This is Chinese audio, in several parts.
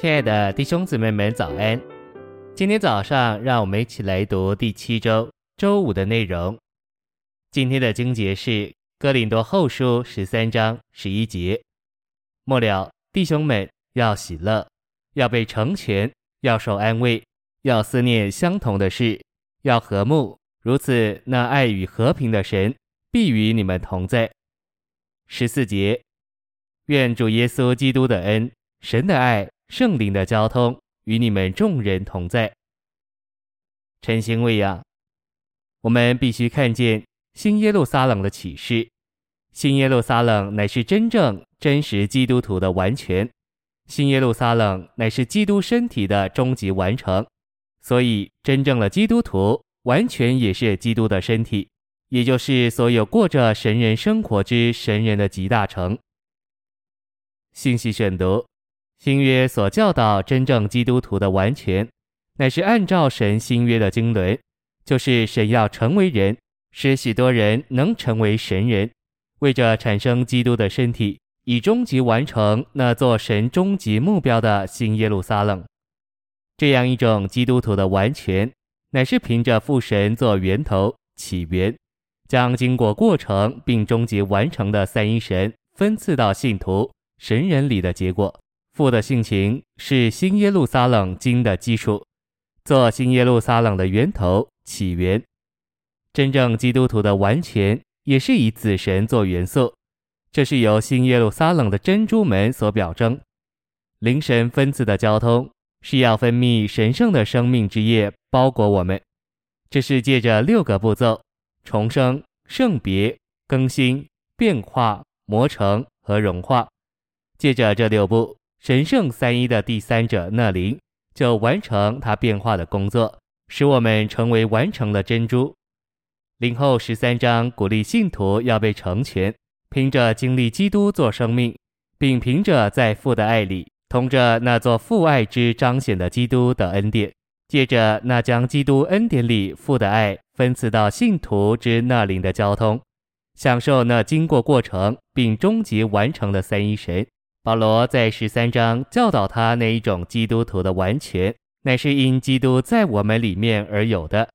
亲爱的弟兄姊妹们，早安！今天早上，让我们一起来读第七周周五的内容。今天的经节是哥林多后书十三章十一节。末了，弟兄们要喜乐，要被成全，要受安慰，要思念相同的事，要和睦。如此，那爱与和平的神必与你们同在。十四节，愿主耶稣基督的恩、神的爱。圣灵的交通与你们众人同在。晨星喂养，我们必须看见新耶路撒冷的启示。新耶路撒冷乃是真正真实基督徒的完全，新耶路撒冷乃是基督身体的终极完成。所以，真正的基督徒完全也是基督的身体，也就是所有过着神人生活之神人的集大成。信息选读。新约所教导真正基督徒的完全，乃是按照神新约的经纶，就是神要成为人，使许多人能成为神人，为着产生基督的身体，以终极完成那座神终极目标的新耶路撒冷。这样一种基督徒的完全，乃是凭着父神做源头起源，将经过过程并终极完成的三一神分赐到信徒神人里的结果。父的性情是新耶路撒冷经的基础，做新耶路撒冷的源头起源。真正基督徒的完全也是以子神做元素，这是由新耶路撒冷的珍珠门所表征。灵神分赐的交通是要分泌神圣的生命之液包裹我们，这是借着六个步骤：重生、圣别、更新、变化、磨成和融化。借着这六步。神圣三一的第三者那灵就完成他变化的工作，使我们成为完成了珍珠。灵后十三章鼓励信徒要被成全，凭着经历基督做生命，并凭着在父的爱里，同着那座父爱之彰显的基督的恩典，借着那将基督恩典里父的爱分赐到信徒之那灵的交通，享受那经过过程并终极完成的三一神。保罗在十三章教导他那一种基督徒的完全，乃是因基督在我们里面而有的。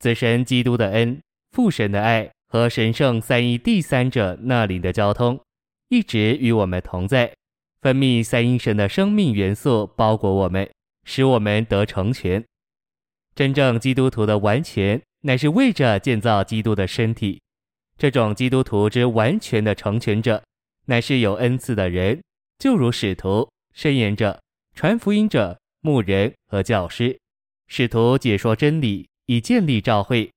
子神基督的恩、父神的爱和神圣三一第三者那里的交通，一直与我们同在，分泌三一神的生命元素，包裹我们，使我们得成全。真正基督徒的完全，乃是为着建造基督的身体。这种基督徒之完全的成全者。乃是有恩赐的人，就如使徒、申言者、传福音者、牧人和教师。使徒解说真理，以建立教会；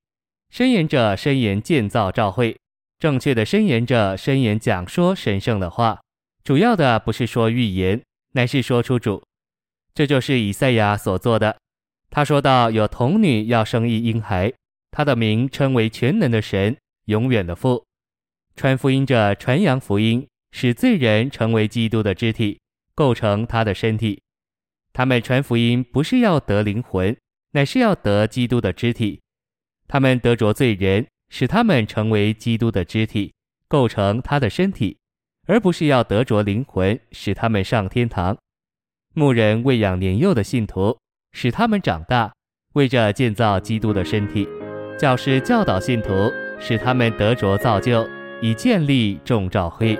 申言者申言建造教会。正确的申言者申言讲说神圣的话，主要的不是说预言，乃是说出主。这就是以赛亚所做的。他说到有童女要生一婴孩，他的名称为全能的神，永远的父。传福音者传扬福音。使罪人成为基督的肢体，构成他的身体。他们传福音不是要得灵魂，乃是要得基督的肢体。他们得着罪人，使他们成为基督的肢体，构成他的身体，而不是要得着灵魂，使他们上天堂。牧人喂养年幼的信徒，使他们长大，为着建造基督的身体。教师教导信徒，使他们得着造就，以建立众教会。